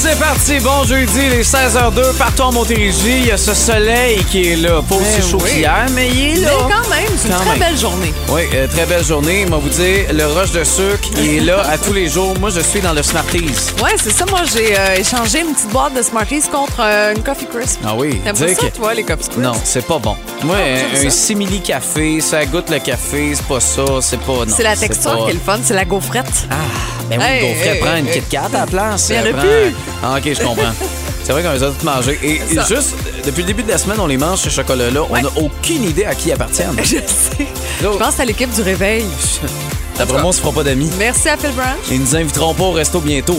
C'est parti, bon jeudi, les 16h02, partout en Montérégie. Il y a ce soleil qui est là. Pas aussi Ben chaud oui. qu'hier, mais il est Mais là. quand même, c'est une Quand très même. belle journée. Oui, euh, très belle journée. Moi, vous dire, le rush de sucre, il est là à tous les jours. Moi, je suis dans le Smarties. Ouais, c'est ça. Moi, j'ai euh, échangé une petite boîte de Smarties contre euh, une Coffee Crisp. Ah oui, T'aimes pas ça, que- toi, les Coffee Crisp? Non, c'est pas bon. Moi, un, un ça. simili café, ça goûte le café, c'est pas ça, c'est pas. non, C'est la texture pas- qui est le fun, c'est la gaufrette. Ah, ben oui, Hey, qu'on ferait hey, prendre une hey. Kit Kat à la place. En a prend- plus. Ah, ok, je comprends. C'est vrai qu'on les a tous mangés. Et, et Ça. juste, depuis le début de la semaine, on les mange, ces chocolats-là. On n'a aucune idée à qui ils appartiennent. Je sais. Je pense à l'équipe du réveil. D'après moi, on se fera pas d'amis. Merci à Phil Branch. Ils nous inviteront pas au resto bientôt.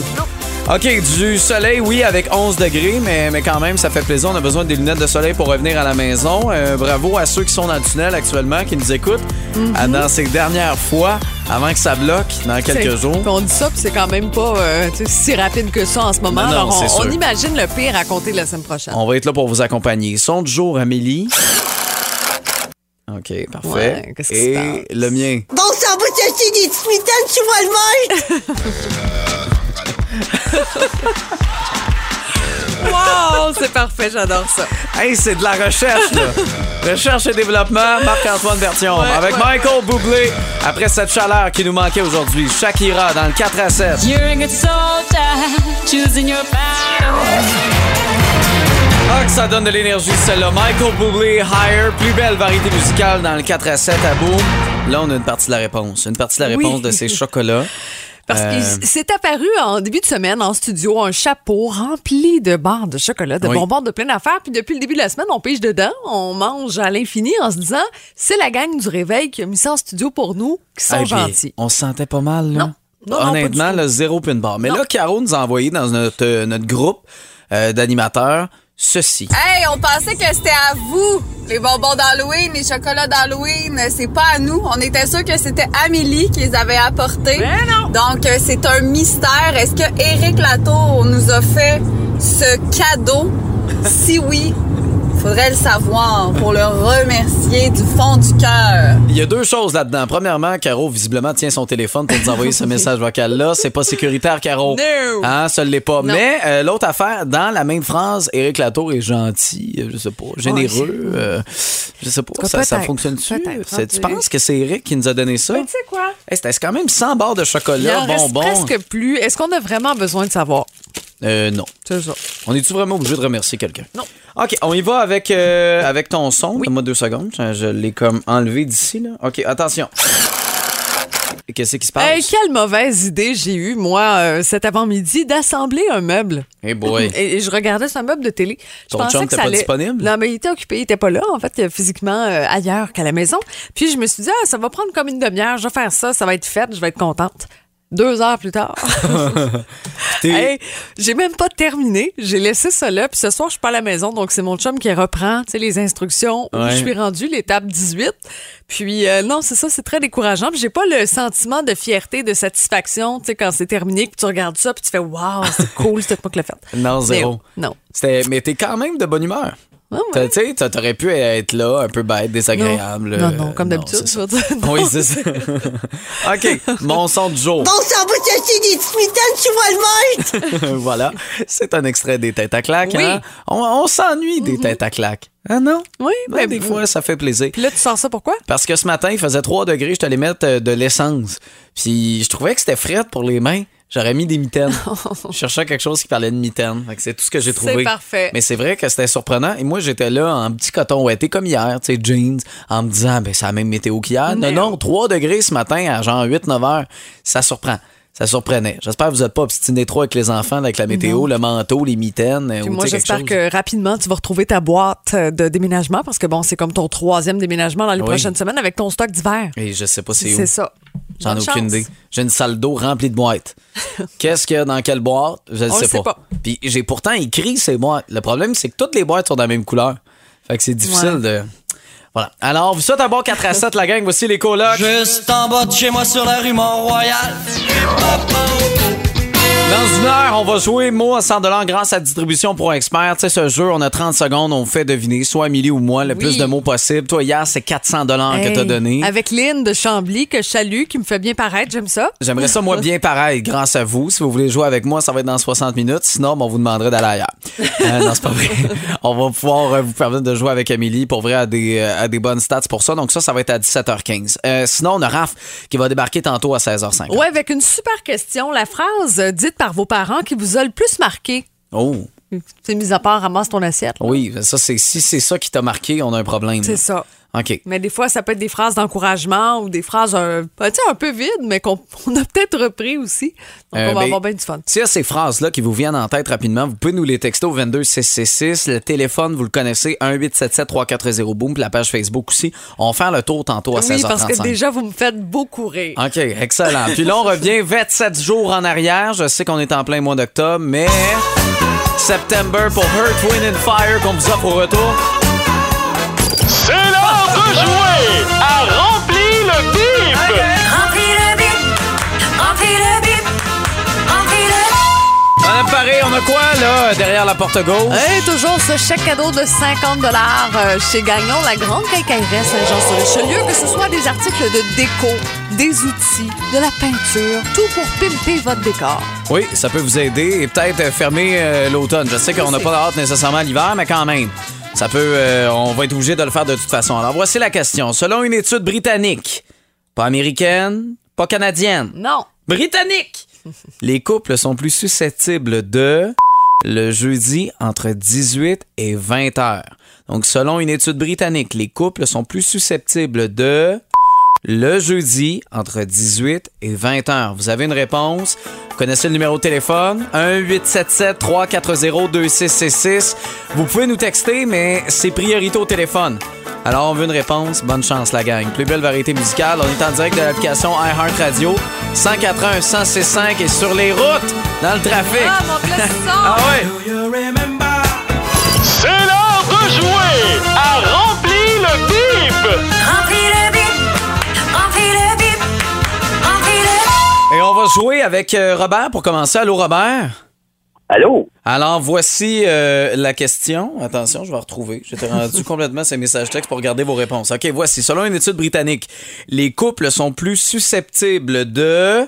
OK, du soleil, oui, avec 11 degrés, mais, mais quand même, ça fait plaisir. On a besoin des lunettes de soleil pour revenir à la maison. Euh, bravo à ceux qui sont dans le tunnel actuellement, qui nous écoutent. Mhm. Ah, Dans ces dernières fois, avant que ça bloque, dans quelques jours. On dit ça, puis c'est quand même pas euh, si rapide que ça en ce moment. Non, non, Alors, on, imagine le pire à compter la semaine prochaine. On va être là pour vous accompagner. Son du jour, Amélie. OK, parfait. Ouais, Et le mien. Bon sang, vous cherchez des tu vois le Wow, c'est parfait, j'adore ça. Hey, c'est de la recherche, là. recherche et développement, Marc-Antoine Bertion. Ouais, avec ouais, Michael Bublé, après cette chaleur qui nous manquait aujourd'hui. Shakira dans le 4 à 7. You're a good soldier, choosing your battle. Ah, que ça donne de l'énergie, celle-là. Michael Bublé, Higher, plus belle variété musicale dans le 4 à 7 à bout. Là, on a une partie de la réponse. Une partie de la Oui. réponse de ces chocolats. Parce Euh, qu'il s'est apparu en début de semaine en studio un chapeau rempli de barres de chocolat, de Oui. bonbons de plein d'affaires. Puis depuis le début de la semaine, on pige dedans, on mange à l'infini en se disant c'est la gang du réveil qui a mis ça en studio pour nous, qui sont gentils. On se sentait pas mal, là. Non. Non, non, Honnêtement, tout. le zéro pin bar. Mais Non. là, Caro nous a envoyé dans notre, euh, notre groupe euh, d'animateurs ceci. Hey, on pensait que c'était à vous, les bonbons d'Halloween, les chocolats d'Halloween. C'est pas à nous. On était sûr que c'était Amélie qui les avait apportés. Mais non. Donc, euh, c'est un mystère. Est-ce que Éric Latour nous a fait ce cadeau? si oui, faudrait le savoir pour le remercier du fond du cœur. Il y a deux choses là-dedans. Premièrement, Caro, visiblement, tient son téléphone pour nous envoyer ce message vocal-là. C'est pas sécuritaire, Caro. No. Hein, ça l'est pas. Non. Mais euh, l'autre affaire, dans la même phrase, Éric Latour est gentil, euh, je sais pas, généreux, euh, je sais pas, cas, ça, fonctionne-tu? Tu penses que c'est Éric qui nous a donné ça? Mais tu sais quoi? Hey, C'était quand même 100 barres de chocolat, bonbons. presque plus. Est-ce qu'on a vraiment besoin de savoir? Euh, non. C'est ça. On est-tu vraiment obligé de remercier quelqu'un? Non. OK, on y va avec, euh, avec ton son. Donne-moi deux secondes. Je, je l'ai comme enlevé d'ici, là. OK, attention. Qu'est-ce qui se passe? Quelle mauvaise idée j'ai eue, moi, euh, cet avant-midi, d'assembler un meuble. Hey boy. Et, et je regardais ce meuble de télé. Je Ton chum que était ça pas allait- disponible? Non, mais il était occupé, il était pas là, en fait, physiquement euh, ailleurs qu'à la maison. Puis je me suis dit, ah, ça va prendre comme une demi-heure, je vais faire ça, ça va être fait, je vais être contente. Deux heures plus tard. Hey, j'ai même pas terminé. J'ai laissé ça là. Puis ce soir, je suis pas à la maison. Donc, c'est mon chum qui reprend les instructions où Ouais. je suis rendue, l'étape 18. Puis, euh, non, c'est ça, c'est très décourageant. Puis, j'ai pas le sentiment de fierté, de satisfaction, tu sais, quand c'est terminé, que tu regardes ça, puis tu fais, waouh, c'est cool, c'était pas que le fait. Non, zéro. Mais, non. C'était- Mais t'es quand même de bonne humeur. Ouais. Tu sais, t'a- t'aurais pu être là, un peu bête, désagréable. Non, euh, non, comme d'habitude, je veux dire. Non. Oui, c'est ça. OK, mon son du jour. Bon sang, vous cherchez des mitaines, tu vois le monde voilà, c'est un extrait des têtes à claques. Oui. hein? On, on s'ennuie des têtes à claques. Ah non? Oui, Ben, mais des fois, ça fait plaisir. Puis là, tu sors ça pourquoi? Parce que ce matin, il faisait 3 degrés, je t'allais mettre euh, de l'essence. Puis je trouvais que c'était frais pour les mains. J'aurais mis des mitaines. je cherchais quelque chose qui parlait de mitaines. C'est tout ce que j'ai trouvé. C'est parfait. Mais c'est vrai que c'était surprenant. Et moi, j'étais là en petit coton ouetté comme hier, tu sais, jeans, en me disant, ben, c'est la même météo qu'hier. Non, non, 3 degrés ce matin à genre 8-9 heures. Ça surprend. Ça surprenait. J'espère que vous n'êtes pas obstinés trop avec les enfants, avec la météo, le manteau, les mitaines. Puis ou moi, j'espère que rapidement, tu vas retrouver ta boîte de déménagement parce que bon, c'est comme ton troisième déménagement dans les Oui. prochaines semaines avec ton stock d'hiver. Et je sais pas c'est où. C'est ça. J'en ai aucune idée. J'ai une salle d'eau remplie de boîtes. Qu'est-ce qu'il y a dans quelle boîte? Je ne sais, pas. pas. Puis j'ai pourtant écrit ces boîtes. Le problème, c'est que toutes les boîtes sont de la même couleur. Fait que c'est difficile Ouais. de. Voilà. Alors, vous souhaitez un bon 4 à 7, la gang. Voici les colocs. Juste en bas de chez moi sur la rue Mont-Royal. Dans une heure, on va jouer mot à 100 grâce à Distribution Pro Expert. Tu sais, ce jeu, on a 30 secondes, on fait deviner, soit Amélie ou moi, le Oui. plus de mots possible. Toi, hier, c'est 400 que Hey, t'as donné. Avec Lynn de Chambly, que je salue, qui me fait bien paraître, j'aime ça. J'aimerais ça, moi, bien pareil, grâce à vous. Si vous voulez jouer avec moi, ça va être dans 60 minutes. Sinon, ben, on vous demanderait d'aller ailleurs. Euh, non, c'est pas vrai. On va pouvoir euh, vous permettre de jouer avec Amélie pour vrai à des, euh, à des bonnes stats pour ça. Donc, ça, ça va être à 17h15. Euh, sinon, on a Raph qui va débarquer tantôt à 16h50. Ouais, avec une super question. La phrase dite par vos parents qui vous a le plus marqué? Oh, C'est mis à part, ramasse ton assiette. là. oui, ça, c'est, si c'est ça qui t'a marqué, on a un problème. C'est ça. OK. Mais des fois, ça peut être des phrases d'encouragement ou des phrases un, sais, un peu vides, mais qu'on on a peut-être repris aussi. Donc, Euh, on va ben, avoir bien du fun. S'il y a ces phrases-là qui vous viennent en tête rapidement, vous pouvez nous les texter au 22666. Le téléphone, vous le connaissez, 1-877-340-BOOM. Puis la page Facebook aussi. On va faire le tour tantôt à Oui, 16h35. parce que déjà, vous me faites beaucoup rire. OK, excellent. Puis là, on revient 27 jours en arrière. Je sais qu'on est en plein mois d'octobre, mais September pour Earth, Wind and Fire qu'on vous offre au retour. C'est l'heure de jouer à Remplis le bip! Madame Paré, on a quoi, là, derrière la porte gauche? Hey, toujours ce chèque cadeau de 50 euh, chez Gagnon, la grande quincaillerie Saint-Jean-sur-Richelieu, que ce soit des articles de déco, des outils, de la peinture, tout pour pimper votre décor. Oui, ça peut vous aider et peut-être euh, fermer euh, l'automne. Je sais qu'on n'a pas hâte nécessairement l'hiver, mais quand même. Ça peut, euh, on va être obligé de le faire de toute façon. Alors voici la question. Selon une étude britannique, pas américaine, pas canadienne, Non. britannique, les couples sont plus susceptibles de le jeudi entre 18 et 20 heures. Donc selon une étude britannique, les couples sont plus susceptibles de le jeudi entre 18 et 20 heures. Vous avez une réponse? Vous connaissez le numéro de téléphone? 1-877-340-2666. Vous pouvez nous texter, mais c'est priorité au téléphone. Alors, on veut une réponse. Bonne chance, la gang. Plus belle variété musicale. On est en direct de l'application iHeartRadio. 181 165 et sur les routes, dans le trafic. Ah, mon Ah ouais! C'est l'heure de jouer à Remplis le bip! Avec euh, Robert pour commencer. Allô, Robert? Allô? Alors, voici euh, la question. Attention, je vais retrouver. J'étais rendu complètement ces messages textes pour regarder vos réponses. OK, voici. Selon une étude britannique, les couples sont plus susceptibles de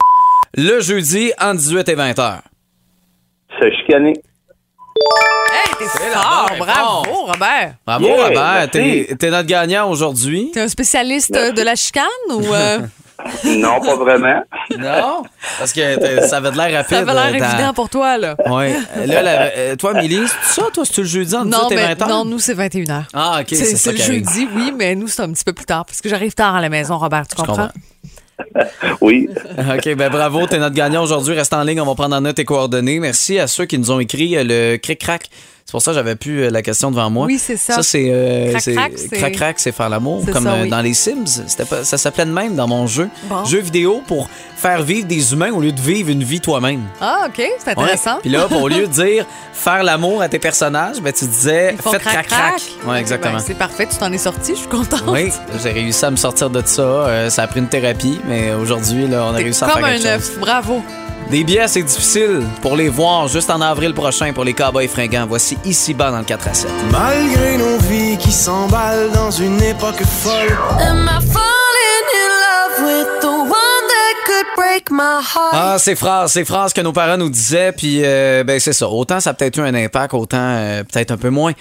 le jeudi entre 18 et 20 heures. Se chicaner. Hey, t'es fort! Bravo. Robert! Bravo, Yeah, Robert. T'es t'es notre gagnant aujourd'hui. T'es un spécialiste euh, de la chicane ou euh, Non, pas vraiment. Non? Parce que ça avait de l'air rapide. ça avait l'air euh, dans- évident pour toi, là? Ouais. Là, la- euh, toi, Milly, c'est ça, toi, c'est le jeudi entre Non, 18 et mais 20 heures? non, nous, c'est 21h. Ah, OK, c'est c'est ça c'est le jeudi, oui, mais nous, c'est un petit peu plus tard parce que j'arrive tard à la maison, Robert, tu comprends? Oui. OK, ben bravo, t'es notre gagnant aujourd'hui. Reste en ligne, on va prendre en note tes coordonnées. Merci à ceux qui nous ont écrit euh, le cric-crac. C'est pour ça que j'avais plus euh, la question devant moi. Oui, c'est ça. Ça, c'est. euh, Crac-crac, c'est- faire l'amour. Comme ça, euh, oui. dans les Sims. Pas- ça s'appelait de même dans mon jeu. Bon. Jeu vidéo pour faire vivre des humains au lieu de vivre une vie toi-même. Ah, OK, c'est intéressant. Puis là, au lieu de dire faire l'amour à tes personnages, ben, tu disais faites crac-crac. Ouais, exactement. Ben, c'est parfait, tu t'en es sorti, je suis contente. Oui, j'ai réussi à me sortir de ça. Euh, ça a pris une thérapie, mais aujourd'hui, on a réussi à comme faire un quelque chose. œuf, bravo. Des billets, c'est difficile pour les voir juste en avril prochain pour les Cowboys fringants. Voici ici-bas dans le 4 à 7. Malgré nos vies qui s'emballent dans une époque folle. Am I falling in love with the one that could break my heart? Ah, ces phrases, ces phrases que nos parents nous disaient, puis euh, ben c'est ça. Autant ça a peut-être eu un impact, autant euh, peut-être un peu moins.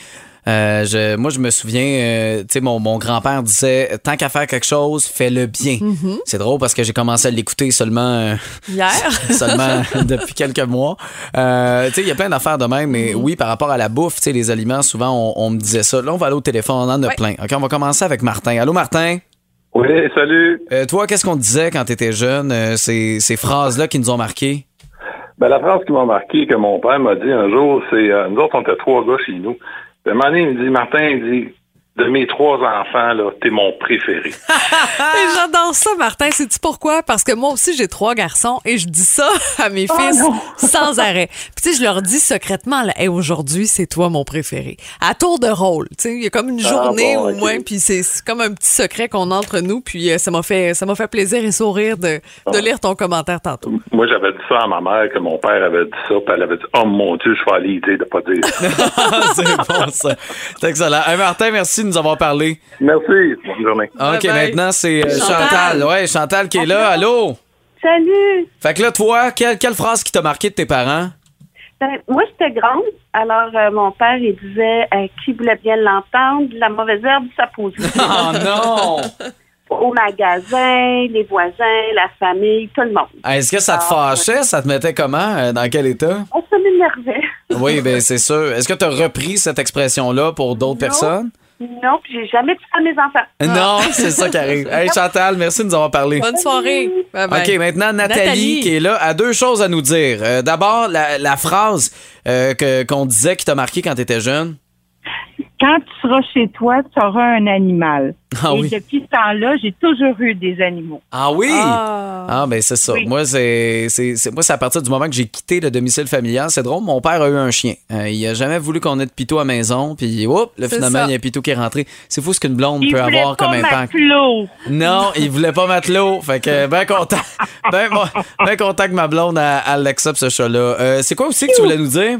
Euh, je, moi, je me souviens, euh, tu sais, mon, mon grand-père disait tant qu'à faire quelque chose, fais-le bien. C'est drôle parce que j'ai commencé à l'écouter seulement euh, Hier? seulement depuis quelques mois. Euh, tu sais, il y a plein d'affaires de même, mais oui, par rapport à la bouffe, tu sais, les aliments, souvent, on, on me disait ça. Là, on va aller au téléphone, on en a Ouais. plein. OK, on va commencer avec Martin. Allô, Martin? Oui, salut. Euh, toi, qu'est-ce qu'on te disait quand tu étais jeune, euh, ces, ces phrases-là qui nous ont marqué? Ben, la phrase qui m'a marqué, que mon père m'a dit un jour, c'est, euh, nous autres, on était trois gars chez nous. Un moment il me dit, Martin, il dit, de mes trois enfants, là, t'es mon préféré. J'adore ça, Martin. Sais-tu pourquoi? Parce que moi aussi, j'ai trois garçons et je dis ça à mes fils sans arrêt. Puis, tu sais, je leur dis secrètement, là, Hey, aujourd'hui, c'est toi mon préféré. À tour de rôle. Tu sais, il y a comme une Ah, journée bon, au moins, puis c'est comme un petit secret qu'on a entre nous. Puis, euh, ça m'a fait, ça m'a fait plaisir et sourire de, de lire ton commentaire tantôt. Moi, j'avais dit ça à ma mère, que mon père avait dit ça, puis elle avait dit, oh mon Dieu, je vais aller lui dire de pas dire ça. c'est bon, ça. C'est excellent. Hey, Martin, merci de nous avoir parlé. Merci. Bonne journée. OK, Bye bye. maintenant, c'est euh, Chantal. Chantal. Ouais, Chantal qui est là. Allô? Salut! Fait que là, toi, quelle, quelle phrase qui t'a marqué de tes parents? Ben, moi, j'étais grande. Alors, euh, mon père, il disait euh, qui voulait bien l'entendre, la mauvaise herbe, ça pose. Oh non! Au magasin, les voisins, la famille, tout le monde. Est-ce que ça te Ah, fâchait? Ça te mettait comment? Euh, Dans quel état? On se m'énervait. Oui, ben c'est sûr. Est-ce que tu as repris cette expression-là pour d'autres personnes? Non, puis j'ai jamais dit ça à mes enfants. Non, c'est ça qui arrive. Hey Chantal, merci de nous avoir parlé. Bonne soirée. Bye bye. OK, maintenant Nathalie, Nathalie. qui est là a deux choses à nous dire. Euh, D'abord, la, la phrase euh, que- qu'on disait qui t'a marqué quand tu étais jeune. Quand tu seras chez toi, tu auras un animal. Ah Et oui. depuis ce temps-là, j'ai toujours eu des animaux. Ah oui? Ah. Ah, ben c'est ça. Oui. Moi, c'est, c'est, c'est- moi, c'est à partir du moment que j'ai quitté le domicile familial. C'est drôle, mon père a eu un chien. Euh, il a jamais voulu qu'on ait de pitou à maison. Puis, oups, là, finalement, ça. il y a un pitou qui est rentré. C'est fou ce qu'une blonde Il peut voulait avoir pas comme impact. matelot. Non, il voulait pas matelot. Fait que, ben content. Ben, ben content que ma blonde, elle accepte ce chat-là. Euh, c'est quoi aussi que tu voulais nous dire?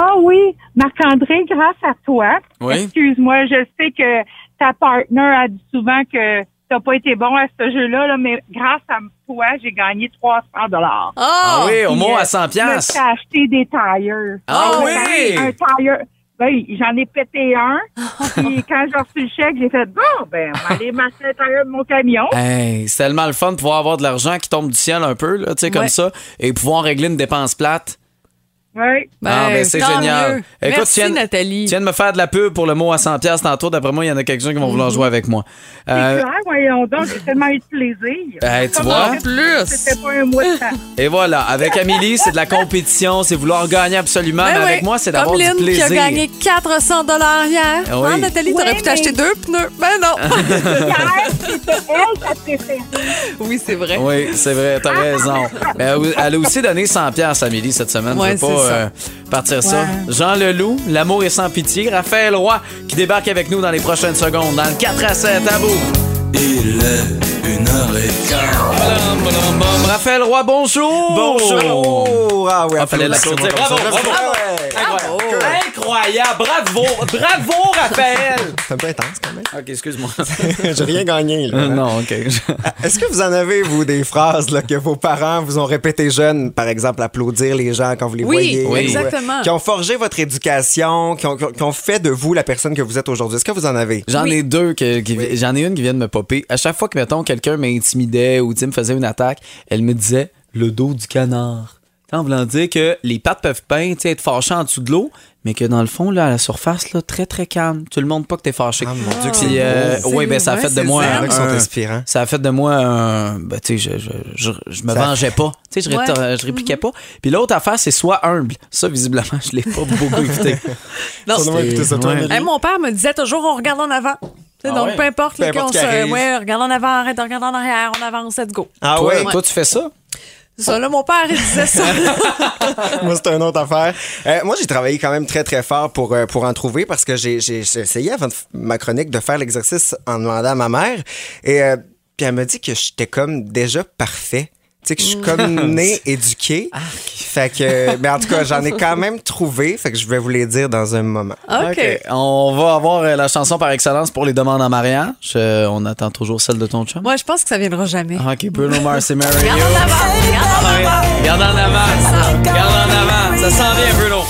Ah oui, Marc-André, grâce à toi. Oui. Excuse-moi, je sais que ta partner a dit souvent que t'as pas été bon à ce jeu-là, là, mais grâce à toi, j'ai gagné 300 dollars. Ah oui, au moins euh, à 100 Je me piastres. suis acheté des tires. Ah Un oui? Un tire. Ben, j'en ai pété un. Puis quand j'ai reçu le chèque, j'ai fait bon, ben, on va aller masser le tire de mon camion. Hey, c'est tellement le fun de pouvoir avoir de l'argent qui tombe du ciel un peu, là, tu sais, comme Ouais. ça, et pouvoir régler une dépense plate. Oui. ah, ben c'est génial. mieux. Écoute, Merci, tu viens, Nathalie. tu viens de me faire de la pub pour le mot à 100 pièces tantôt. D'après moi, il y en a quelques-uns qui vont vouloir jouer avec moi. Euh, C'est clair, voyons donc, j'ai tellement eu de plaisir. Hey, tu vois? en plus. C'était pas un mois de temps. et voilà, avec Amélie, c'est de la compétition, c'est vouloir gagner absolument. Ben mais avec oui. moi, c'est d'avoir du plaisir. qui a gagné 400 dollars hier. Ah oui. Hein, Nathalie, t'aurais pu t'acheter mais- deux pneus. Ben non. Hier, oui, c'est vrai. Oui, c'est vrai, t'as raison. Mais elle a aussi donné 100 pièces Amélie cette semaine. Ouais, Euh, partir ça. Jean Leloup, L'amour est sans pitié. Raphaël Roy qui débarque avec nous dans les prochaines secondes dans le 4 à 7 à. Il est une heure et quart. Raphaël Roy, bonjour! Bonjour! Ah oui, Ah, fallait l'applaudir. Bravo, bravo. bravo. Incroyable. Incroyable. Bravo. Bravo, Raphaël. C'est un peu intense quand même. OK, excuse-moi. J'ai rien gagné. Là. Euh, non, OK. Est-ce que vous en avez, vous, des phrases là, que vos parents vous ont répétées jeunes, par exemple, applaudir les gens quand vous les Oui, voyez? oui, ou, euh, exactement. qui ont forgé votre éducation, qui ont, qui fait de vous la personne que vous êtes aujourd'hui. Est-ce que vous en avez? J'en ai deux, que, qui- j'en ai une qui vient de me popper. À chaque fois que, mettons, quelqu'un m'intimidait ou me faisait une attaque, elle me disait le dos du canard. En voulant dire que les pattes peuvent bien être fâchées en dessous de l'eau, mais que dans le fond, là, à la surface, là, très, très calme. Tu le montres pas que t'es fâché. Ah, mon Dieu, que c'est euh, oui, ben, ça a fait de moi un- ça a fait de moi un. Ben, tu sais, je, je, je, je me Ça- vengeais pas. Tu sais, je, Ouais. je répliquais pas. Puis l'autre affaire, c'est soit humble. Ça, visiblement, je l'ai pas beaucoup écouté. Non, Ça, Ouais. Hey, mon père me disait toujours on regarde en avant. Ah donc, ouais? peu importe, Peu importe qui se- ouais, regarde en avant, arrête de regarder en arrière, on avance, let's go. Ah toi, ouais? toi, tu fais ça? Ça, là, mon père, il disait ça. Moi, c'est une autre affaire. Euh, moi, j'ai travaillé quand même très, très fort pour, euh, pour en trouver parce que j'ai j'ai- j'ai essayé avant de f- ma chronique de faire l'exercice en demandant à ma mère. Et euh, puis elle m'a dit que j'étais comme déjà parfait. Tu sais, que je suis comme né éduqué. Fait que, mais en tout cas, j'en ai quand même trouvé. Fait que je vais vous les dire dans un moment. OK. On va avoir euh, la chanson par excellence pour les demandes en mariage. Euh, on attend toujours celle de ton chum. Moi, je pense que ça viendra jamais. OK, Bruno Mars et Mary. Regarde en avant, regarde en avant. Regarde en avant. Ça s'en vient, Bruno.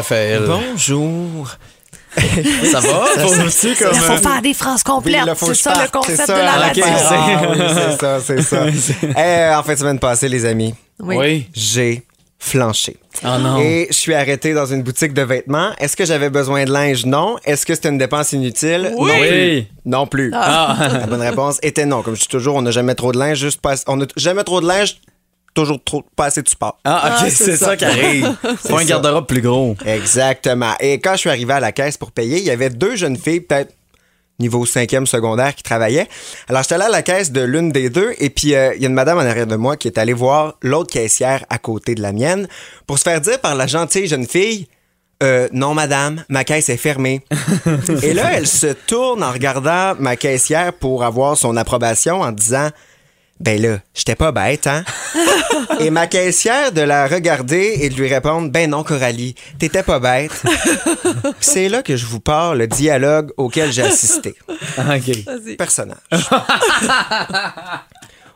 Raphaël. Bonjour. Ça va? Faut aussi comme. Il faut faire des phrases complètes. c'est ça le parte, concept ça. de la Ah, radio. ok. Ah, oui, c'est ça, c'est ça. Eh, en fait, semaine passée, les amis, Oui. Oui. j'ai flanché. Oh non. Et je suis arrêté dans une boutique de vêtements. Est-ce que j'avais besoin de linge? Non. Est-ce que c'était une dépense inutile? Oui. Non plus. Oui. Non plus. Ah. La bonne réponse était non. Comme je dis toujours, on n'a jamais trop de linge, juste pas, on n'a jamais trop de linge, toujours trop, pas assez de support. Ah, ok, c'est ça qui arrive. C'est Faut un garde-robe plus gros. Exactement. Et quand je suis arrivé à la caisse pour payer, il y avait deux jeunes filles, peut-être niveau cinquième secondaire, qui travaillaient. Alors, j'étais allé à la caisse de l'une des deux, et puis euh, il y a une madame en arrière de moi qui est allée voir l'autre caissière à côté de la mienne pour se faire dire par la gentille jeune fille euh, non, madame, ma caisse est fermée. et là, elle se tourne en regardant ma caissière pour avoir son approbation en disant Ben là, j'étais pas bête, hein? et ma caissière de la regarder et de lui répondre Ben non, Coralie, t'étais pas bête. C'est là que je vous parle le dialogue auquel j'ai assisté. OK. Personnage.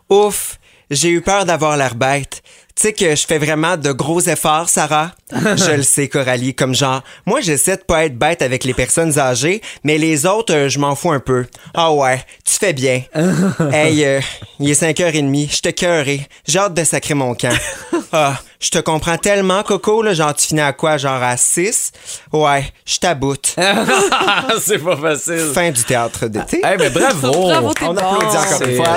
Ouf, j'ai eu peur d'avoir l'air bête. Tu sais que je fais vraiment de gros efforts, Sarah? je le sais, Coralie, comme genre, moi j'essaie de pas être bête avec les personnes âgées, mais les autres, euh, je m'en fous un peu. Ah ouais, tu fais bien. hey, euh, il est 5h30, je te cœuré. J'ai hâte de sacrer mon camp. Ah, je te comprends tellement, Coco, là, genre tu finis à quoi, genre à 6? Ouais, je t'aboute. c'est pas facile. Fin du théâtre d'été. Eh ben bravo. Bravo, t'es On bon. applaudit encore une fois.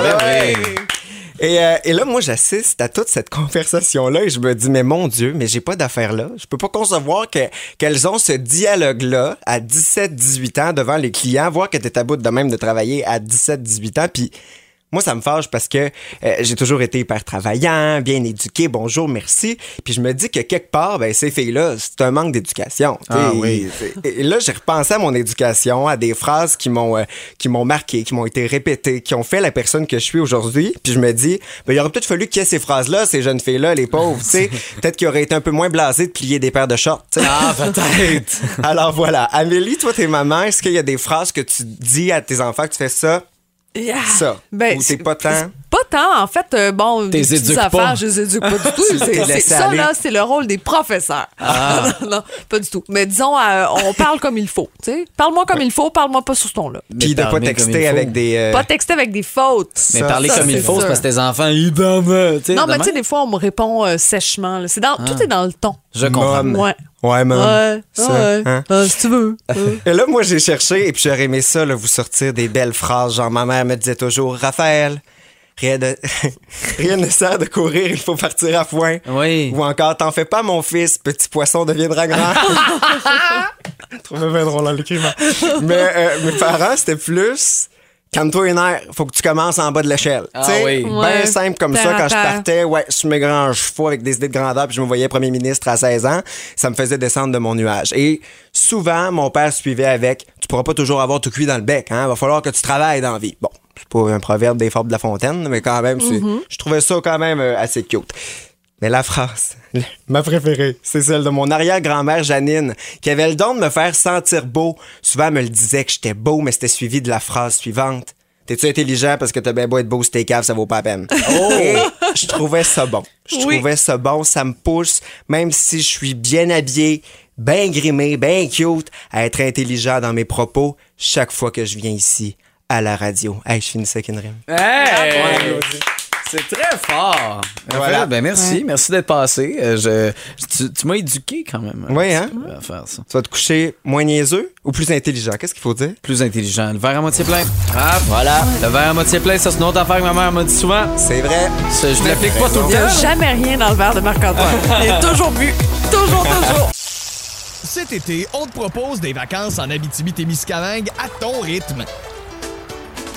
Euh, et là, moi, j'assiste à toute cette conversation-là et je me dis, mais mon Dieu, mais j'ai pas d'affaires là. Je peux pas concevoir que, qu'elles ont ce dialogue-là à 17-18 ans devant les clients, voir que t'es à bout de même de travailler à 17-18 ans, puis moi, ça me fâche parce que euh, j'ai toujours été hyper travaillant, bien éduqué, bonjour, merci. Puis je me dis que quelque part, ben, ces filles-là, c'est un manque d'éducation. Ah oui. C'est- Et là, j'ai repensé à mon éducation, à des phrases qui m'ont euh, qui m'ont marqué, qui m'ont été répétées, qui ont fait la personne que je suis aujourd'hui. Puis je me dis, ben, il aurait peut-être fallu qu'il y ait ces phrases-là, ces jeunes filles-là, les pauvres. tu sais. peut-être qu'ils auraient été un peu moins blasés de plier des paires de shorts. Ah, peut-être. Alors voilà, Amélie, toi, t'es maman. Est-ce qu'il y a des phrases que tu dis à tes enfants que tu fais ça, Yeah. ça, Ben, ou c'est- t'es pas tant? Pas tant, en fait, euh, bon, T'es des petites éduques affaires, pas. je les éduque pas du tout. C'est- t'es c'est- laissé ça, aller. là, c'est le rôle des professeurs. Ah. non, non, pas du tout. Mais disons, euh, on parle comme il faut. tu sais. Parle-moi comme il faut, parle-moi pas sur ce ton-là. Puis de pas parler comme il texter faut. avec des. euh, Pas texter avec des fautes. Mais Ça, parler ça, comme il c'est faut, c'est parce que tes enfants, ils dorment. tu sais, Non, mais tu sais, des fois, on me répond euh, sèchement. là. C'est dans, Tout est dans le ton. Je comprends. Mom. Ouais. Ouais, maman. Ouais, Ça, ouais. hein? Euh, si tu veux. Et là, moi, j'ai cherché et puis j'aurais aimé ça, là, vous sortir des belles phrases. Genre, ma mère me disait toujours, Raphaël, rien, de... rien ne sert de courir, il faut partir à foin. Oui. Ou encore, t'en fais pas, mon fils, petit poisson deviendra grand. Je trouvais bien drôle en l'écrivant. Mais euh, mes parents, c'était plus. Calme-toi les nerfs, faut que tu commences en bas de l'échelle. Ah Tu sais, oui. Bien Ouais. simple comme ça, quand je partais, ouais, sur mes grands chevaux avec des idées de grandeur, puis je me voyais premier ministre à 16 ans, ça me faisait descendre de mon nuage. Et souvent, mon père suivait avec Tu pourras pas toujours avoir tout cuit dans le bec, hein, va falloir que tu travailles dans la vie. Bon, c'est pas un proverbe des fables de la fontaine, mais quand même, c'est- je trouvais ça quand même euh, assez cute. Mais la phrase, ma préférée, c'est celle de mon arrière-grand-mère Janine, qui avait le don de me faire sentir beau. Souvent, elle me le disait que j'étais beau, mais c'était suivi de la phrase suivante. T'es-tu intelligent parce que t'as bien beau être beau, c'était cave, ça vaut pas la peine? Et je trouvais ça bon. Je Oui. trouvais ça bon, ça me pousse, même si je suis bien habillé, bien grimé, bien cute, à être intelligent dans mes propos chaque fois que je viens ici à la radio. Hey, je finissais avec une rime. Hey! C'est très fort. Voilà. Ben merci, merci d'être passé. Euh, je, tu tu m'as éduqué quand même. Oui, hein? À faire ça. Tu vas te coucher moins niaiseux ou plus intelligent? Qu'est-ce qu'il faut dire? Plus intelligent. Le verre à moitié plein. Ah, voilà. Le verre à moitié plein, ça c'est une autre affaire que ma mère m'a dit souvent. C'est vrai. Ça, je l'applique pas tout Il n'y le a temps. jamais rien dans le verre de Marc-Antoine. Il est toujours bu. Toujours, toujours. Cet été, on te propose des vacances en Abitibi-Témiscamingue à ton rythme.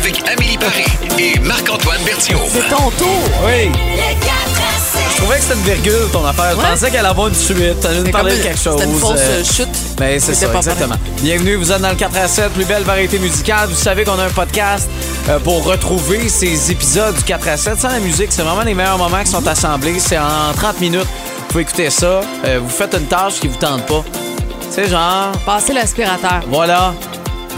Avec Amélie Paris et Marc-Antoine Berthiaud. C'est ton tour. Oui. Je trouvais que c'était une virgule ton affaire. Je pensais qu'elle allait avoir une suite. Elle nous C'est parlait de quelque chose. C'était une fausse euh, euh, chute. Ben, c'est ça, exactement. Bienvenue, vous êtes dans le 4 à 7, plus belle variété musicale. Vous savez qu'on a un podcast euh, pour retrouver ces épisodes du 4 à 7 sans la musique. C'est vraiment les meilleurs moments qui sont assemblés. C'est en 30 minutes. Vous pouvez écouter ça. Euh, vous faites une tâche qui vous tente pas. sais, genre, Passer l'aspirateur. voilà,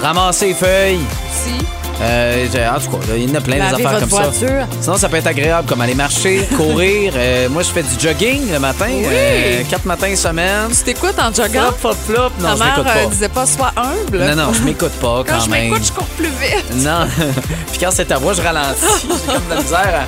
ramasser les feuilles. Si. Euh, en tout cas, il y en a plein des affaires comme voiture. ça. Sinon, ça peut être agréable comme aller marcher, courir. Euh, moi, je fais du jogging le matin, Oui. euh, quatre matins semaine. Tu t'écoutes en joggant? Flop, flop, flop. Non, Ta je m'écoute euh, pas. disait pas sois humble. Non, non, je m'écoute pas quand, Quand je même. m'écoute, je cours plus vite. Non. Puis quand c'est ta voix, je ralentis. J'ai comme de la misère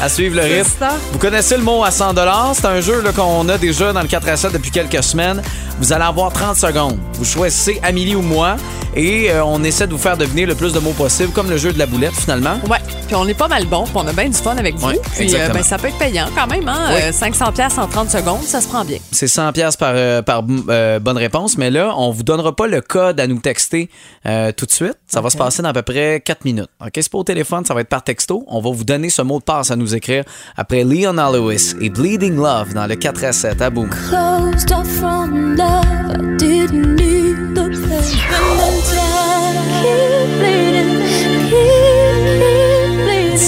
à, à suivre le rythme. ça. Vous connaissez le mot à 100 C'est un jeu qu'on a déjà dans le 4 à 7 depuis quelques semaines. Vous allez avoir 30 secondes. Vous choisissez Amélie ou moi et euh, on essaie de vous faire deviner le plus de mots possible, comme le jeu de la boulette, finalement. Ouais. Puis on est pas mal bon, puis on a bien du fun avec vous. Ouais, puis euh, ben, ça peut être payant quand même, hein? Oui. Euh, 500 pièces en 30 secondes, ça se prend bien. C'est 100 pièces par, euh, par euh, bonne réponse, mais là, on vous donnera pas le code à nous texter tout de suite. Ça va se passer dans à peu près 4 minutes. OK, c'est pas au téléphone, ça va être par texto. On va vous donner ce mot de passe à nous écrire après Leon Lewis et Bleeding Love dans le 4 à 7 à bout.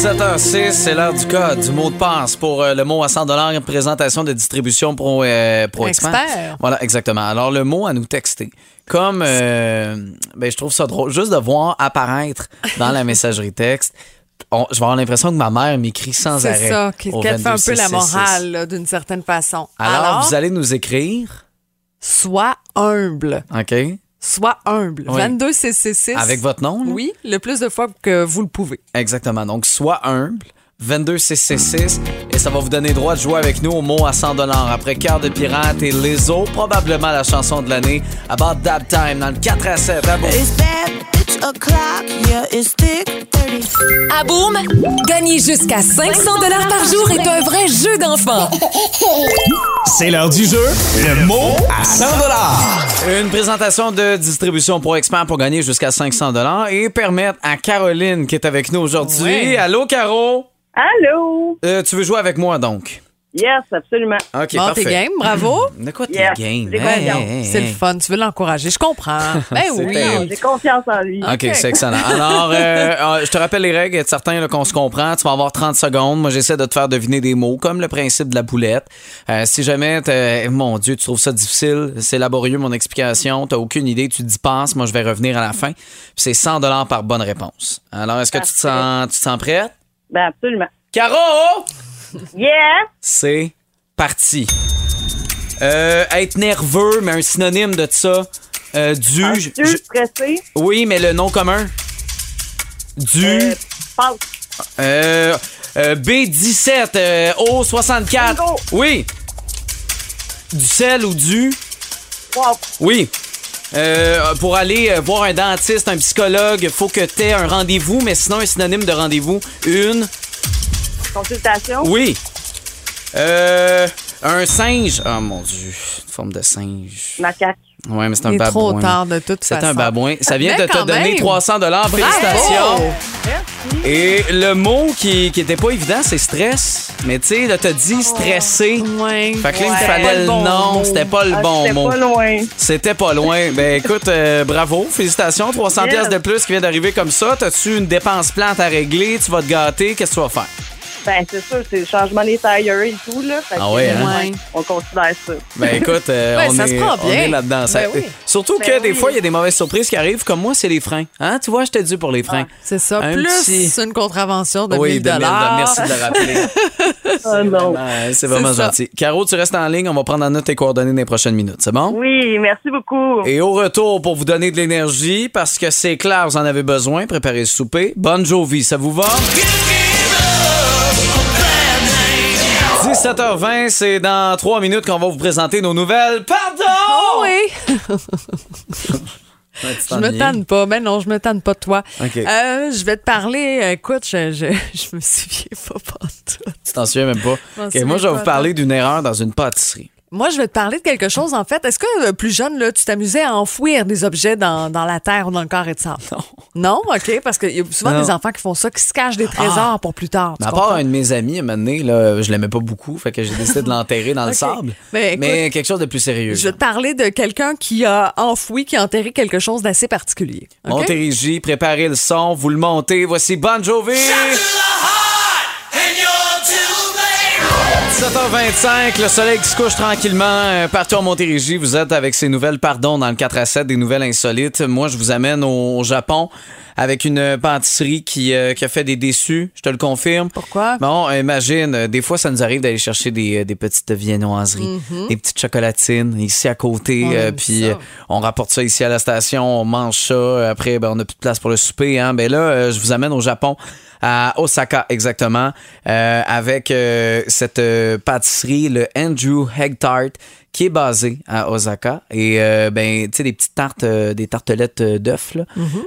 7h06, c'est l'heure du code, du mot de passe pour euh, le mot à 100 présentation de distribution pro-expert. Euh, voilà, exactement. Alors, le mot à nous texter. Comme, euh, ben, je trouve ça drôle, juste de voir apparaître dans la messagerie texte. On, je vais avoir l'impression que ma mère m'écrit sans arrêt. C'est ça, qu'elle fait un peu la morale d'une certaine façon. Alors, vous allez nous écrire. Sois humble. OK? Sois humble. Oui. 22 666. avec votre nom. là? Oui, le plus de fois que vous le pouvez. Exactement. Donc, soit humble, 22666, et ça va vous donner droit de jouer avec nous au mot à 100 Après Cœur de Pirate et Lizzo, probablement la chanson de l'année, About That Time, dans le 4 à 7. Ah bon? It's bad, bitch o'clock, yeah, it's thick, 30. À Boom, gagner jusqu'à 500 dollars par jour est un vrai jeu d'enfant. C'est l'heure du jeu, le mot à 100 Une présentation de distribution pour experts pour gagner jusqu'à 500 et permettre à Caroline qui est avec nous aujourd'hui. Ouais. Allô, Caro? Allô? Euh, tu veux jouer avec moi, donc? Yes, absolument. OK, bon, parfait. t'es game, bravo. De quoi t'es Yes, game? j'ai Hey, confiance. hey, hey, C'est le hey. fun, tu veux l'encourager. Je comprends. Ben C'est oui. terrible. J'ai confiance en lui. OK, c'est excellent. Alors, euh, euh, je te rappelle les règles, être certain là, qu'on se comprend. Tu vas avoir 30 secondes. Moi, j'essaie de te faire deviner des mots, comme le principe de la boulette. Euh, si jamais, t'as- mon Dieu, tu trouves ça difficile, c'est laborieux, mon explication, tu aucune idée, tu te dis passe, moi, je vais revenir à la fin. Puis c'est 100 par bonne réponse. Alors, est-ce que tu te, sens, tu te sens prête? Ben, absolument. Caro! Yeah! C'est parti. Euh, être nerveux, mais un synonyme de ça. Euh, du. Un je- stressé. oui, mais le nom commun. Du. Euh. Euh, euh, B17, euh, O64. Bingo. Oui. Du sel ou du? Wow. Oui. Euh, pour aller euh, voir un dentiste, un psychologue, faut que tu aies un rendez-vous, mais sinon, un synonyme de rendez-vous. Une. Consultation? Oui. Euh, un singe. Oh mon Dieu. Une forme de singe. Macaque. Ouais, mais c'est un babouin. trop tard de toute C'est un babouin. Ça vient Mais de te donner même. 300 dollars. Félicitations. Et le mot qui, qui était pas évident, c'est stress. Mais tu sais, là, t'as dit stressé. Ouais. Fait que là, il me Ouais. fallait Pas le nom. mot. C'était pas le Ah, bon C'était mot. pas loin. C'était pas loin. Ben écoute, euh, bravo, félicitations. 300 Yes. pièces de plus qui vient d'arriver comme ça. T'as-tu une dépense plante à régler? Tu vas te gâter? Qu'est-ce que tu vas faire? Ben, c'est sûr, c'est le changement des tailleurs et tout, là. Fait Ah que, ouais, euh, hein? Ouais. On considère ça. Ben écoute, euh, Ouais, on, ça est, on là-dedans. Ça- Ben oui. Surtout Ben que des fois, il y a des mauvaises surprises qui arrivent, comme moi, c'est les freins. Hein? Tu vois, je t'ai dit pour les freins. C'est ça. Un Plus petit- une contravention de oui, 1000 de mille dollars. Merci de le rappeler. Oh non. Ouais, c'est vraiment C'est ça. gentil. Caro, tu restes en ligne. On va prendre en note tes coordonnées dans les prochaines minutes. C'est bon? Oui, merci beaucoup. Et au retour, pour vous donner de l'énergie, parce que c'est clair, vous en avez besoin, préparez le souper. Bonne Jovi, ça vous va? 17h20, c'est dans trois minutes qu'on va vous présenter nos nouvelles. Pardon! Oh oui. Ouais, Je me tanne pas. Mais non, je me tanne pas de toi. OK. Euh, je vais te parler. Écoute, je, je, je me souviens pas pantoute. Tu t'en souviens même pas. moi, je vais pas, vous parler d'une erreur dans une pâtisserie. Moi, je vais te parler de quelque chose, en fait. Est-ce que, euh, plus jeune, là, tu t'amusais à enfouir des objets dans, dans la terre ou dans le carré de sable? Non. Non? OK. Parce qu'il y a souvent Non. des enfants qui font ça, qui se cachent des trésors Ah. pour plus tard. Mais à part comprends? un de mes amis, un moment donné, là, je l'aimais pas beaucoup, fait que j'ai décidé de l'enterrer dans le OK. sable. Ben, écoute, Mais quelque chose de plus sérieux. Je vais te parler de quelqu'un qui a enfoui, qui a enterré quelque chose d'assez particulier. OK? Montérégie, préparez le son, vous le montez. Voici Bon Jovi! 17h25, 17h25, le soleil qui se couche tranquillement euh, partout en Montérégie. Vous êtes avec ces nouvelles, pardon, dans le 4 à 7, des nouvelles insolites. Moi, je vous amène au Japon avec une pâtisserie qui, euh, qui a fait des déçus, je te le confirme. Pourquoi? Bon, imagine, euh, des fois, ça nous arrive d'aller chercher des, euh, des petites viennoiseries, Mhm. des petites chocolatines ici à côté. Euh, puis euh, on rapporte ça ici à la station, on mange ça. Après, ben, on n'a plus de place pour le souper. Hein. Ben là, euh, je vous amène au Japon, à Osaka exactement, euh, avec euh, cette euh, pâtisserie, le Andrew Egg Tart, qui est basé à Osaka. Et euh, ben, tu sais, des petites tartes, euh, des tartelettes euh, d'œufs, là,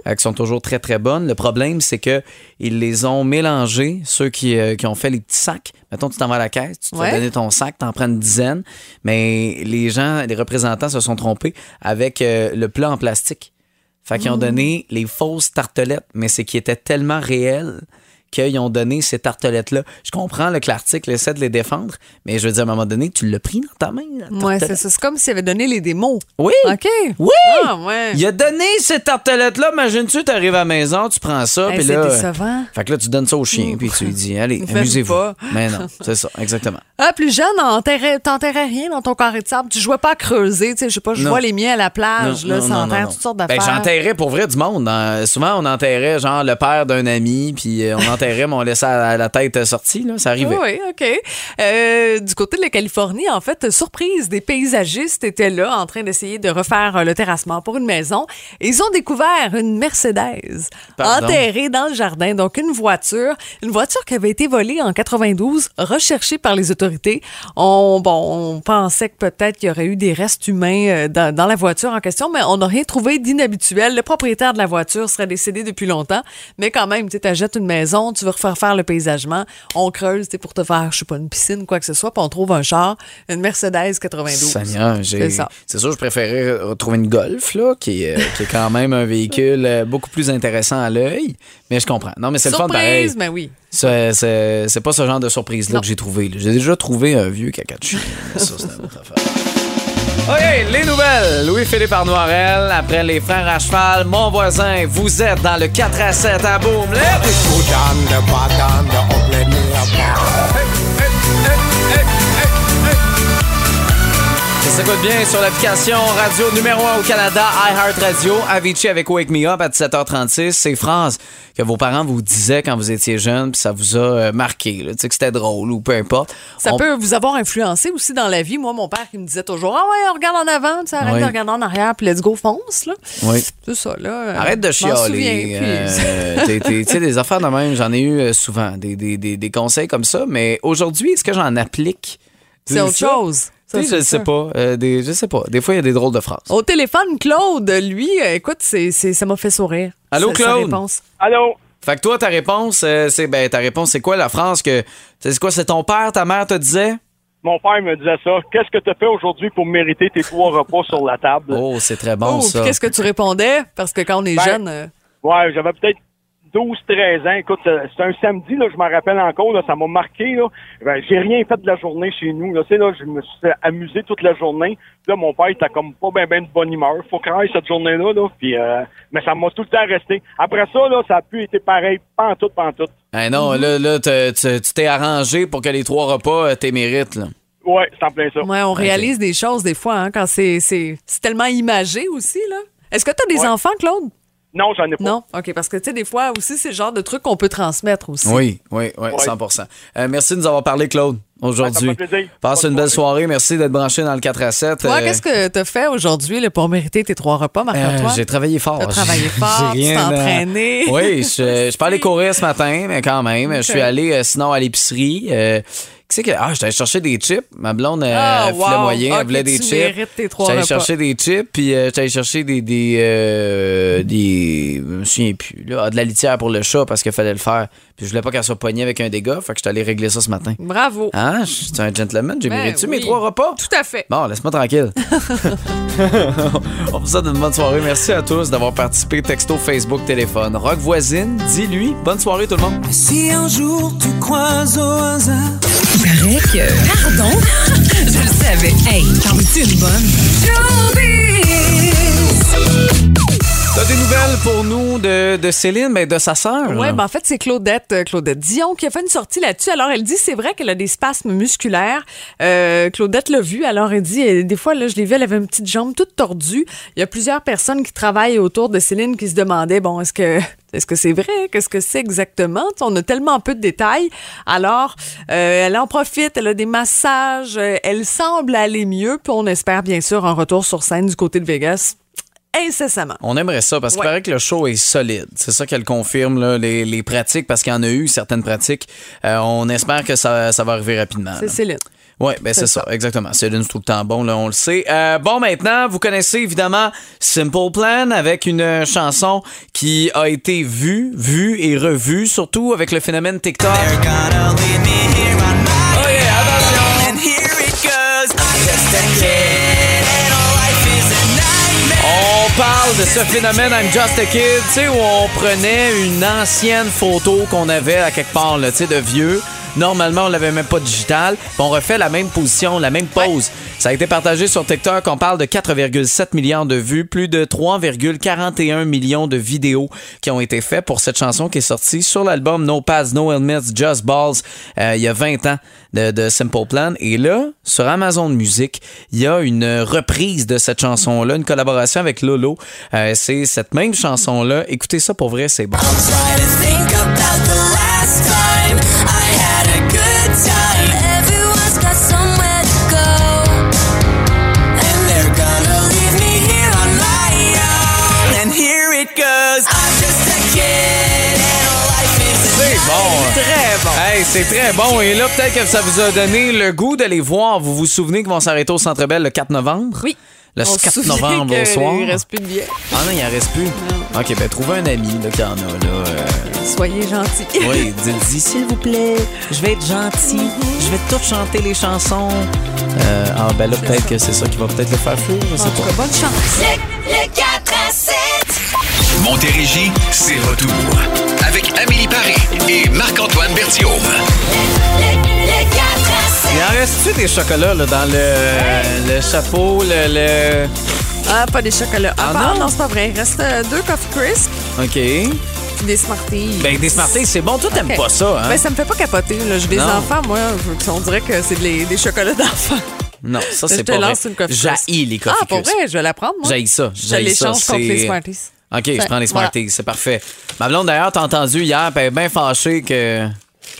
euh, qui sont toujours très, très bonnes. Le problème, c'est que ils les ont mélangées, ceux qui, qui ont fait les petits sacs. Mettons, tu t'en vas à la caisse, tu te Ouais. fais donner ton sac, t'en prends une dizaine, mais les gens, les représentants se sont trompés avec le plat en plastique. Fait qu'ils ont Mm. donné les fausses tartelettes, mais c'est qui était tellement réel qu'ils ont donné ces tartelettes-là. Je comprends là, que l'article essaie de les défendre, mais je veux dire, à un moment donné, tu l'as pris dans ta main. Ouais, c'est ça. C'est comme s'il avait donné les démos. Oui! OK. Oui! Ah, ouais. Il a donné ces tartelettes-là. Imagine-tu, tu arrives à la maison, tu prends ça, Hey, puis c'est là. décevant. Fait que là, tu donnes ça au chien, puis tu lui dis, allez, amusez-vous. Mais non, c'est ça, exactement. Ah, plus jeune, enterrais- t'enterrais rien dans ton carré de sable. Tu jouais pas à creuser. Tu sais, je sais pas, je vois les miens à la plage, Non, là, non, non. toutes sortes Ben, d'affaires. j'enterrais pour vrai du monde. hein. Souvent, on enterrait genre le père d'un ami, puis euh, on enterrait, mais on laissait la, la tête sortie. Là. Ça arrivait. Oui, OK. Euh, du côté de la Californie, en fait, surprise, des paysagistes étaient là en train d'essayer de refaire euh, le terrassement pour une maison. Et ils ont découvert une Mercedes Pardon? enterrée dans le jardin. Donc, une voiture, une voiture qui avait été volée en 92, recherchée par les autorités. On, bon, on pensait que peut-être qu'il y aurait eu des restes humains euh, dans, dans la voiture en question, mais on n'a rien trouvé d'inhabituel. Le propriétaire de la voiture serait décédé depuis longtemps, mais quand même, tu achètes une maison, tu veux refaire faire le paysagement, on creuse sais, pour te faire, je sais pas, une piscine, quoi que ce soit, puis on trouve un char, une Mercedes 92. Seigneur, j'ai- C'est ça. c'est sûr, je préférais retrouver une Golf, là, qui, est, euh, qui est quand même un véhicule euh, beaucoup plus intéressant à l'œil. Mais je comprends. Non, mais c'est le fun pareil. Surprise, mais oui. C'est- C'est c'est pas ce genre de surprise-là que j'ai trouvé. J'ai déjà trouvé un vieux caca de chien. ça, c'est affaire. OK, les nouvelles. Louis-Philippe Arnoirel, après les frères à cheval, mon voisin, vous êtes dans le 4 à 7 à Boom. Let's Ça s'écoute bien sur l'application radio numéro 1 au Canada, iHeartRadio, Avicii avec Wake Me Up à 17h36. Ces phrases que vos parents vous disaient quand vous étiez jeune, puis ça vous a euh, marqué, là. tu sais que c'était drôle ou peu importe. Ça On- peut vous avoir influencé aussi dans la vie. Moi, mon père qui me disait toujours Ah ouais, regarde en avant, tu sais, arrête Oui. de regarder en arrière, puis let's go, fonce. Là. Oui. C'est ça, là. Arrête de je m'en souviens, chialer. euh, Tu sais, des affaires de même, j'en ai eu euh, souvent, des, des, des, des conseils comme ça, mais aujourd'hui, est-ce que j'en applique? C'est autre ça? chose. Sais, je sais pas. euh, des, je sais pas. Des fois, il y a des drôles de phrases. Au téléphone, Claude, lui, euh, écoute, c'est, c'est- ça m'a fait sourire. Allô, Sa- sa Claude? réponse. Allô? Fait que toi, ta réponse, euh, c'est ben ta réponse, c'est quoi la phrase que c'est quoi, c'est ton père, ta mère te disait? Mon père me disait ça. Qu'est-ce que tu as fait aujourd'hui pour mériter tes trois repas sur la table? Oh, c'est très bon Oh, ça. qu'est-ce que tu répondais? Parce que quand on est Ben, jeune. euh, Ouais, j'avais peut-être 12, 13 ans. Écoute, c'est c'est un samedi, là, je m'en rappelle encore, là, ça m'a marqué. Là. Ben, j'ai rien fait de la journée chez nous. Là. Tu sais, là, je me suis amusé toute la journée. Puis Là, mon père, il était comme pas bien ben de bonne humeur. Faut qu'il aille cette journée-là. Là. Puis, euh, mais ça m'a tout le temps resté. Après ça, là, ça a pu été pareil, pantoute, pantoute. Eh non, là, là tu t'es arrangé pour que les trois repas euh, t'es mérites. Là. Ouais, c'est en plein ça. Ouais, on réalise des choses des fois hein, quand c'est, c'est, c'est tellement imagé aussi. là. Est-ce que tu as des Ouais. enfants, Claude? Non, j'en ai pas. Non? OK, parce que tu sais, des fois aussi, c'est le genre de truc qu'on peut transmettre aussi. Oui, oui, oui, 100% Euh, Merci de nous avoir parlé, Claude, aujourd'hui. Ouais, ça me fait plaisir. Passe une belle soirée. Merci d'être branché dans le 4 à 7. Toi, Euh, qu'est-ce que tu as fait aujourd'hui là, pour mériter tes trois repas, euh, Marc-Antoine? J'ai travaillé fort. T'as travaillé J'ai- fort, j'ai tu t'es entraîné. Oui, je, je peux aller courir ce matin, mais quand même. Je suis allé euh, sinon à l'épicerie. Euh, Qu'est-ce que. Ah, j'étais allé chercher des chips. Ma blonde, euh, Ah, elle filait wow. moyen, Ok, elle voulait des tu chips. mérites tes trois J'étais allé chercher des chips, puis euh, j'étais allé chercher des. des, euh, des je me souviens plus. Là, Ah, de la litière pour le chat parce qu'il fallait le faire. Puis je voulais pas qu'elle soit poignée avec un dégât, fait que j'étais allé régler ça ce matin. Bravo. Hein? Je suis un gentleman, j'ai Ben mérité mes oui. trois repas. Tout à fait. Bon, laisse-moi tranquille. On vous souhaite une bonne soirée. Merci à tous d'avoir participé. Texto, Facebook, téléphone. Rock voisine, dis-lui. Bonne soirée tout le monde. Si un jour tu croises au hasard Il paraît que. Pardon? Je le savais. Hey, t'en veux-tu une bonne? T'as des nouvelles pour nous de, de Céline, ben de sa sœur. Oui, ben en fait, c'est Claudette, euh, Claudette Dion qui a fait une sortie là-dessus. Alors, elle dit, c'est vrai qu'elle a des spasmes musculaires. Euh, Claudette l'a vu. Alors, elle dit, euh, des fois, là, je l'ai vu, elle avait une petite jambe toute tordue. Il y a plusieurs personnes qui travaillent autour de Céline qui se demandaient, bon, est-ce que est-ce que c'est vrai? Qu'est-ce que c'est exactement? On a tellement peu de détails. Alors, euh, elle en profite, elle a des massages, elle semble aller mieux, puis on espère bien sûr un retour sur scène du côté de Vegas incessamment. On aimerait ça parce qu'il Ouais. paraît que le show est solide. C'est ça qu'elle confirme, là, les, les pratiques, parce qu'il y en a eu certaines pratiques. Euh, on espère que ça, ça va arriver rapidement. C'est. Céline. Oui, ben c'est ça. exactement. Céline, c'est tout le temps bon, là, on le sait. Euh, bon, maintenant, vous connaissez évidemment Simple Plan avec une chanson qui a été vue, vue et revue, surtout avec le phénomène TikTok. Oh yeah, attention! Parle de ce phénomène I'm Just a Kid, tu sais, où on prenait une ancienne photo qu'on avait à quelque part, tu sais, de vieux. Normalement, on l'avait même pas digital. On refait la même position, la même pose. Ça a été partagé sur TikTok. On parle de 4,7 millions de vues, plus de 3,41 millions de vidéos qui ont été faites pour cette chanson qui est sortie sur l'album No Pads, No Helmets, Just Balls euh, il y a 20 ans de, de Simple Plan. Et là, sur Amazon Music, il y a une reprise de cette chanson-là, une collaboration avec Lolo. Euh, c'est cette même chanson-là. Écoutez ça pour vrai, c'est bon. Bon. Très bon. Hey, c'est très bon. Et là, peut-être que ça vous a donné le goût d'aller voir. Vous vous souvenez qu'ils vont s'arrêter au Centre Bell le 4 novembre? Oui. Le On se 4 souvient novembre au soir? Il reste plus de billets. Ah non, il en reste plus. OK, ben trouvez un ami là, qui en a. Là, euh, Soyez gentils. Oui, dites-y, s'il vous plaît, je vais être gentil, je vais tout chanter les chansons. Euh, ah, ben là, peut-être que c'est ça qui va peut-être le faire fuir, je sais En pas. cas, bonne chance. Le 4 à 7. Montérégie, c'est retour. Amélie Paris et Marc-Antoine Berthiaume. Le 4 à 7. Il en reste-tu des chocolats là, dans le, le chapeau, le, le- Ah, pas des chocolats. Ah, Ah, bah, non? non, c'est pas vrai. Il reste euh, deux Coffee Crisp OK. puis des Smarties. Ben, des Smarties, c'est bon. Toi, t'aimes Ok. pas ça, hein? Ben, ça me fait pas capoter. Là. J'ai des Non? enfants, moi. je- On dirait que c'est des, des chocolats d'enfants. Non, ça, Je c'est te pas lance vrai. une Coffee Crisp. J'haïs les coffee Ah, pour vrai, je vais la prendre, moi. J'haïs ça. Je j'haïs ça, l'échange contre c'est- les Smarties. OK, je prends les voilà. Smarties, c'est parfait. Ma blonde, d'ailleurs, t'as entendu hier, elle est bien fâchée que...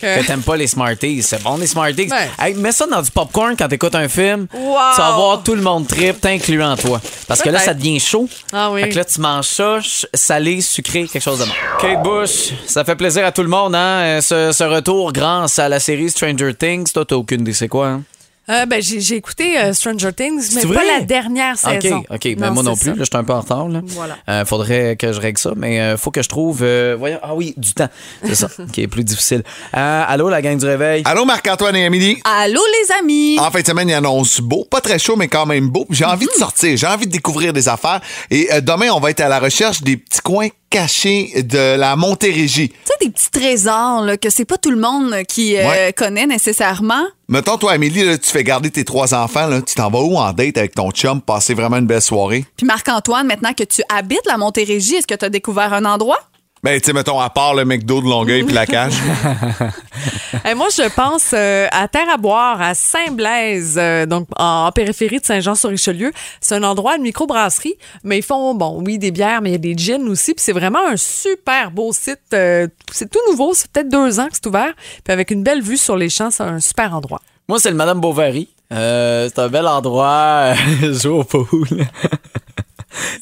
Que- Que t'aimes pas les Smarties. C'est bon, les Smarties. Ouais. Hey, mets ça dans du popcorn quand t'écoutes un film. Wow. Tu vas voir tout le monde trip, t'incluant toi. Parce que là, ça devient chaud. Ah oui. Fait que là, tu manges ça, salé, sucré, quelque chose de bon. Kate Bush, ça fait plaisir à tout le monde, hein? euh, Ce, ce retour grâce à la série Stranger Things. Toi, t'as aucune idée, c'est quoi, hein? Euh, ben, j'ai j'ai écouté euh, Stranger Things, mais C'est pas vrai? la dernière saison. OK, OK. Ben moi non plus. Là, je suis un peu en retard. Là. Voilà. Euh, faudrait que je règle ça, mais euh, faut que je trouve. euh, voyons, ah oui, du temps. C'est ça qui est plus difficile. Euh, allô, la gang du réveil. Allô, Marc-Antoine et Amélie. Allô, les amis! En fin de semaine, il annonce beau. Pas très chaud, mais quand même beau. J'ai envie de sortir. J'ai envie de découvrir des affaires. Et euh, demain, on va être à la recherche des petits coins cachés de la Montérégie. Tu sais, des petits trésors là, que c'est pas tout le monde qui euh, Ouais. connaît nécessairement. Mettons, toi, Amélie, là, tu fais garder tes trois enfants. Là, tu t'en vas où en date avec ton chum? Passer vraiment une belle soirée? Puis Marc-Antoine, maintenant que tu habites la Montérégie, est-ce que tu as découvert un endroit? Ben, tu sais, mettons, à part le McDo de Longueuil puis la cage. Eh, moi, je pense euh, à Terre à boire, à Saint-Blaise, euh, donc en, en périphérie de Saint-Jean-sur-Richelieu. C'est un endroit, une microbrasserie, mais ils font, bon, oui, des bières, mais il y a des gins aussi. Puis c'est vraiment un super beau site. euh, c'est tout nouveau, c'est peut-être deux ans que c'est ouvert. Puis avec une belle vue sur les champs, c'est un super endroit. Moi, c'est le Madame Bovary. Euh, c'est un bel endroit. euh, jouer au pool.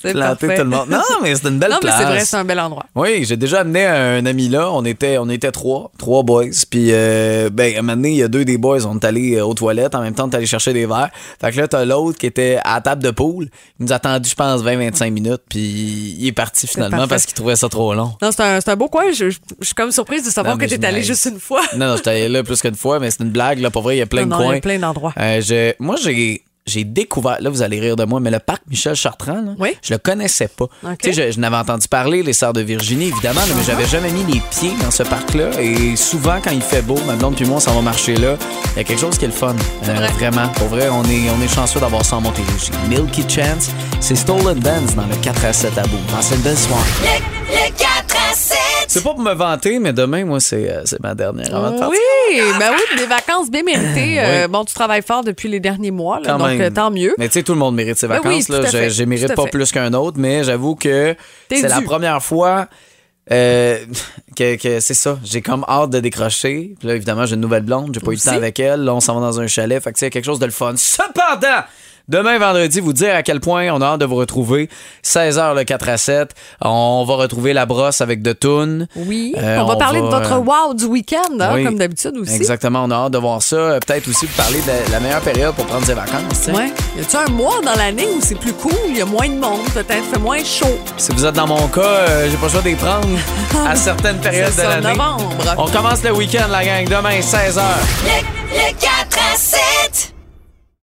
C'est Planter parfait. tout le monde. Non, mais c'est une belle non, mais place. c'est vrai, c'est un bel endroit. Oui, j'ai déjà amené un ami là. On était, on était trois, trois boys. Puis, euh, ben, à un moment donné, il y a deux des boys. On est allés euh, aux toilettes. En même temps, on est allé chercher des verres. Fait que là, t'as l'autre qui était à la table de pool. Il nous a attendu, je pense, 20-25 minutes. Puis, il est parti finalement parfait. parce qu'il trouvait ça trop long. Non, c'est un, un beau coin. Je, je- je suis comme surprise de savoir Non, que mais tu es allé juste une fois. Non, non, j'étais allé là plus qu'une fois, mais c'est une blague. Là, pour vrai, il y a plein Non, de non, il y a coins. plein d'endroits. Euh, moi, j'ai j'ai découvert, là, vous allez rire de moi, mais le parc Michel Chartrand, là, je le connaissais pas. Tu sais, je, je n'avais entendu parler, les Sœurs de Virginie, évidemment, là, mais j'avais jamais mis les pieds dans ce parc-là. Et souvent, quand il fait beau, ma blonde puis moi, on s'en va marcher là. Il y a quelque chose qui est le fun. Euh, vraiment. Pour vrai, on est, on est chanceux d'avoir ça en Montérégie. Milky Chance, c'est Stolen Dance dans le 4 à 7 à bout. Passez une belle soirée. Le 4 à 7. C'est pas pour me vanter, mais demain, moi, c'est euh, c'est ma dernière avant de partir. Oui, ben oui, des vacances bien méritées. Euh, bon, tu travailles fort depuis les derniers mois, là, Quand donc même. euh, tant mieux. Mais tu sais, tout le monde mérite ses Ben vacances. tout là. à Je, fait. je les mérite à pas fait. plus qu'un autre, mais j'avoue que T'es c'est la dû. première fois euh, que, que c'est ça. J'ai comme hâte de décrocher. Puis là, évidemment, j'ai une nouvelle blonde. J'ai pas eu le temps avec elle. Là, on s'en va dans un chalet. Fait que c'est quelque chose de le fun. Cependant, Demain, vendredi, vous dire à quel point on a hâte de vous retrouver. 16h, le 4 à 7. On va retrouver la brosse avec de Toon. Oui, Euh, on va on parler de votre euh, wow du week-end, hein, oui. comme d'habitude aussi. Exactement, on a hâte de voir ça. Euh, Peut-être aussi vous parler de la, la meilleure période pour prendre ses vacances. tu sais. Ouais. Y a-tu un mois dans l'année où c'est plus cool, il y a moins de monde, peut-être fait moins chaud? Si vous êtes dans mon cas, euh, j'ai pas le choix de les prendre à certaines périodes C'est de ça, l'année. novembre. On commence le week-end, la gang, demain, 16h. Le, le 4 à 7.